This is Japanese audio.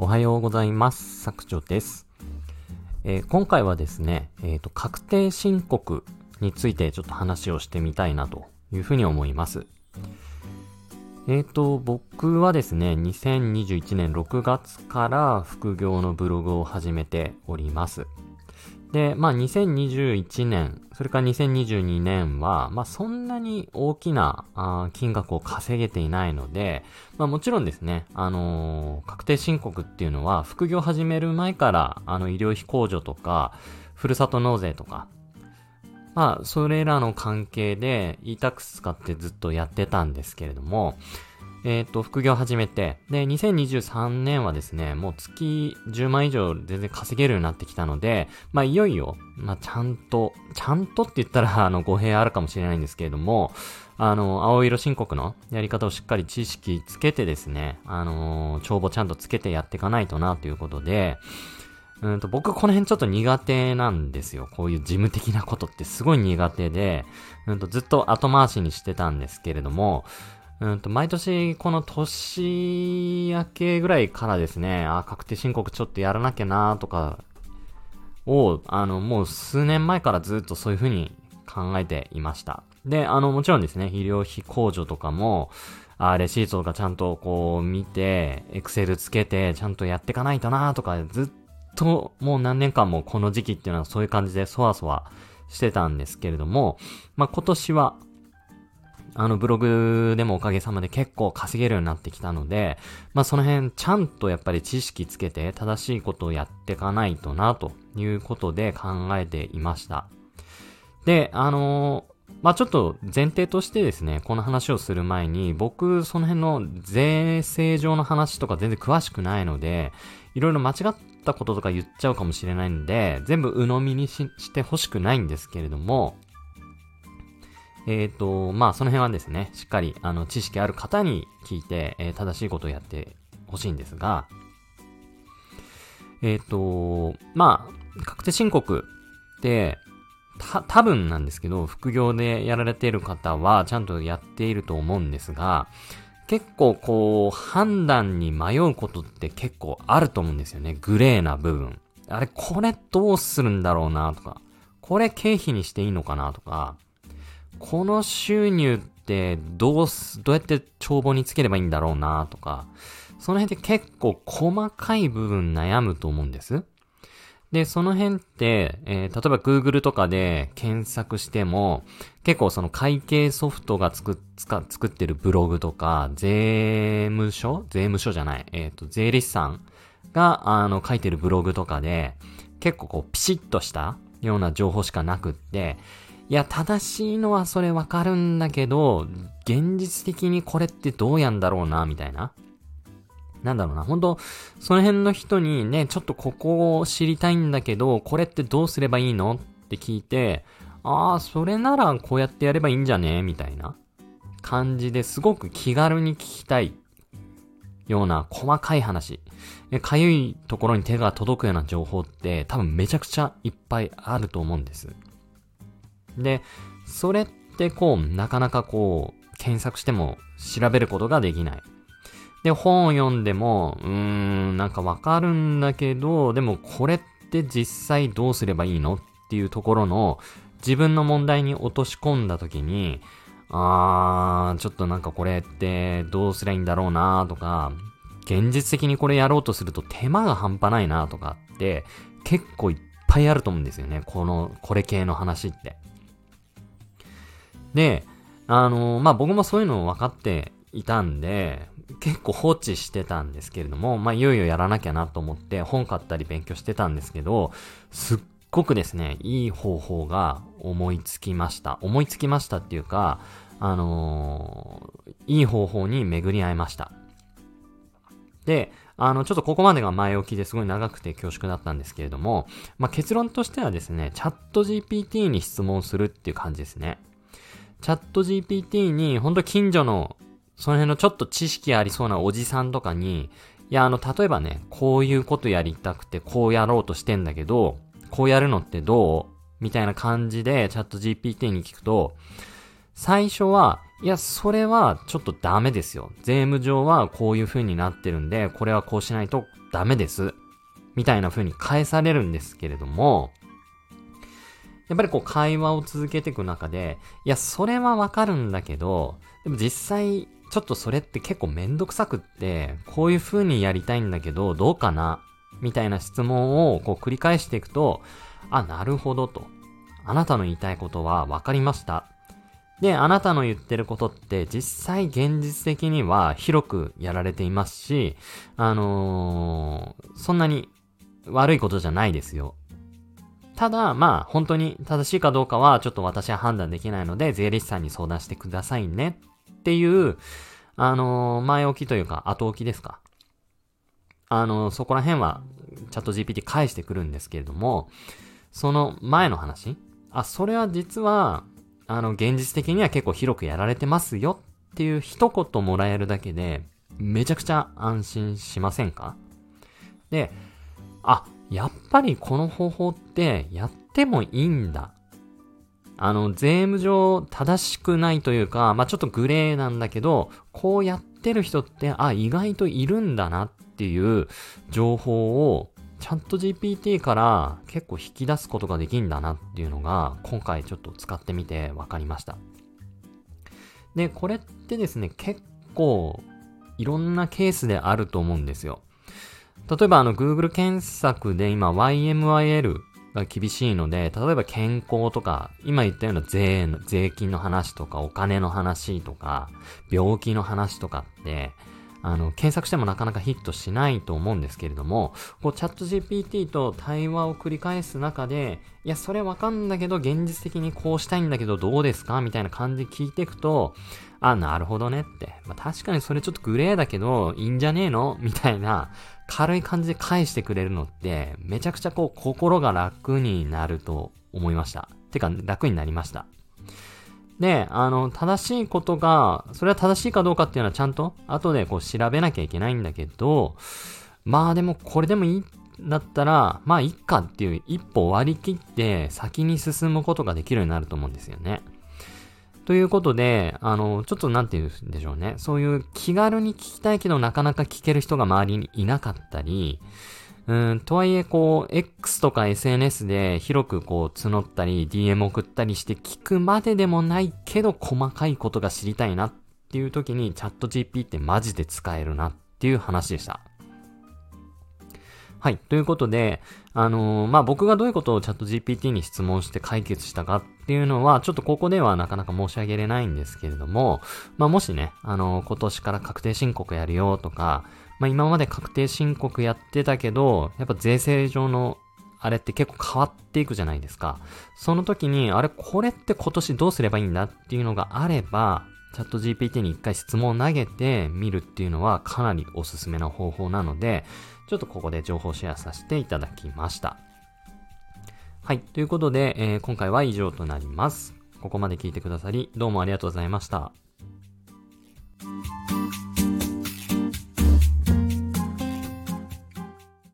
おはようございます。作長です。えー、今回はですね、えっ、ー、と、確定申告についてちょっと話をしてみたいなというふうに思います。えっ、ー、と、僕はですね、2021年6月から副業のブログを始めております。で、まあ2021年、それから2022年は、まあそんなに大きな金額を稼げていないので、まあもちろんですね、あのー、確定申告っていうのは、副業始める前から、あの医療費控除とか、ふるさと納税とか、まあそれらの関係で e-tax 使ってずっとやってたんですけれども、えっ、ー、と、副業始めて、で、2023年はですね、もう月10万以上全然稼げるようになってきたので、まあ、いよいよ、まあ、ちゃんと、ちゃんとって言ったら、あの、語弊あるかもしれないんですけれども、あの、青色申告のやり方をしっかり知識つけてですね、あの、帳簿ちゃんとつけてやっていかないとな、ということで、うんと、僕この辺ちょっと苦手なんですよ。こういう事務的なことってすごい苦手で、うんと、ずっと後回しにしてたんですけれども、うんと、毎年この年明けぐらいからですね、あ、確定申告ちょっとやらなきゃなとか、を、あの、もう数年前からずっとそういう風に考えていました。で、あの、もちろんですね、医療費控除とかも、あ、レシートとかちゃんとこう見て、エクセルつけて、ちゃんとやってかないとなとか、ずっともう何年間もこの時期っていうのはそういう感じでそわそわしてたんですけれども、まあ、今年はあのブログでもおかげさまで結構稼げるようになってきたので、まあその辺ちゃんとやっぱり知識つけて正しいことをやっていかないとなということで考えていました。で、あのまあちょっと前提としてですね、この話をする前に、僕、その辺の税制上の話とか全然詳しくないので、いろいろ間違ったこととか言っちゃうかもしれないんで、全部鵜呑みにしてほしくないんですけれども、えっ、ー、と、まあ、その辺はですね、しっかり、あの、知識ある方に聞いて、えー、正しいことをやってほしいんですが、えっ、ー、と、まあ、確定申告って、た、多分なんですけど、副業でやられている方は、ちゃんとやっていると思うんですが、結構こう、判断に迷うことって結構あると思うんですよね。グレーな部分。あれ、これどうするんだろうなとか、これ経費にしていいのかなとか、この収入ってどうす、どうやって帳簿につければいいんだろうなとか、その辺って結構細かい部分悩むと思うんです。で、その辺って、えー、例えば Google とかで検索しても、結構その会計ソフトが作か作ってるブログとか、税務署？税務署じゃない。えっ、ー、と、税理士さんが、あの、書いてるブログとかで、結構こう、ピシッとしたような情報しかなくって、いや、正しいのはそれわかるんだけど、現実的にこれってどうやんだろうな、みたいな。なんだろうな、本当その辺の人にね、ちょっとここを知りたいんだけど、これってどうすればいいのって聞いて、ああ、それならこうやってやればいいんじゃねみたいな感じですごく気軽に聞きたいような細かい話。かゆいところに手が届くような情報って多分めちゃくちゃいっぱいあると思うんです。で、それってこう、なかなかこう、検索しても調べることができない。で、本を読んでも、うーん、なんかわかるんだけど、でもこれって実際どうすればいいのっていうところの自分の問題に落とし込んだ時に、あー、ちょっとなんかこれってどうすりゃいいんだろうなとか、現実的にこれやろうとすると手間が半端ないなとかって結構いっぱいあると思うんですよね。この、これ系の話って。で、あのー、まあ、僕もそういうのを分かっていたんで、結構放置してたんですけれども、まあ、いよいよやらなきゃなと思って本買ったり勉強してたんですけど、すっごくですね、いい方法が思いつきました。思いつきましたっていうか、あのー、いい方法に巡り合いました。で、あの、ちょっとここまでが前置きですごい長くて恐縮だったんですけれども、まあ、結論としてはですね、チャット GPT に質問するっていう感じですね。チャット GPT に、ほんと近所の、その辺のちょっと知識ありそうなおじさんとかに、いや、あの、例えばね、こういうことやりたくて、こうやろうとしてんだけど、こうやるのってどう？みたいな感じでチャット GPT に聞くと、最初は、いや、それはちょっとダメですよ。税務上はこういう風になってるんで、これはこうしないとダメです。みたいな風に返されるんですけれども、やっぱりこう会話を続けていく中で、いや、それはわかるんだけど、でも実際、ちょっとそれって結構めんどくさくって、こういう風にやりたいんだけど、どうかなみたいな質問をこう繰り返していくと、あ、なるほどと。あなたの言いたいことは分かりました。で、あなたの言ってることって実際現実的には広くやられていますし、あのー、そんなに悪いことじゃないですよ。ただ、まあ、本当に正しいかどうかはちょっと私は判断できないので、税理士さんに相談してくださいねっていう、あのー、前置きというか後置きですか？あのー、そこら辺はチャット GPT 返してくるんですけれども、その前の話？あ、それは実は、あの、現実的には結構広くやられてますよっていう一言もらえるだけで、めちゃくちゃ安心しませんか？で、あ、やっぱりこの方法ってやってもいいんだ。あの、税務上正しくないというか、まあ、ちょっとグレーなんだけど、こうやってる人って、あ、意外といるんだなっていう情報をチャット GPT から結構引き出すことができんだなっていうのが今回ちょっと使ってみて分かりました。で、これってですね、結構いろんなケースであると思うんですよ。例えばあの Google 検索で今 YMYL が厳しいので、例えば健康とか、今言ったような税の、税金の話とか、お金の話とか、病気の話とかって、あの、検索してもなかなかヒットしないと思うんですけれども、こう、チャット GPT と対話を繰り返す中で、いや、それわかんだけど、現実的にこうしたいんだけど、どうですかみたいな感じで聞いていくと、あ、なるほどねって。まあ、確かにそれちょっとグレーだけど、いいんじゃねえの？みたいな、軽い感じで返してくれるのって、めちゃくちゃこう、心が楽になると思いました。てか、楽になりました。で、あの、正しいことが、それは正しいかどうかっていうのはちゃんと後でこう調べなきゃいけないんだけど、まあでもこれでもいいんだったら、まあいっかっていう一歩割り切って先に進むことができるようになると思うんですよね。ということで、あの、ちょっとなんて言うんでしょうね。そういう気軽に聞きたいけどなかなか聞ける人が周りにいなかったり、うん、とはいえ、こう、X とか SNS で広くこう募ったり、DM 送ったりして聞くまででもないけど、細かいことが知りたいなっていう時に、チャット GP ってマジで使えるなっていう話でした。はい。ということで、あのー、まあ、僕がどういうことをチャット GPT に質問して解決したかっていうのは、ちょっとここではなかなか申し上げれないんですけれども、まあ、もしね、あのー、今年から確定申告やるよとか、まあ、今まで確定申告やってたけど、やっぱ税制上のあれって結構変わっていくじゃないですか。その時に、あれ、これって今年どうすればいいんだっていうのがあれば、チャット GPT に一回質問を投げてみるっていうのはかなりおすすめな方法なので、ちょっとここで情報シェアさせていただきました。はい。ということで、えー、今回は以上となります。ここまで聞いてくださり、どうもありがとうございました。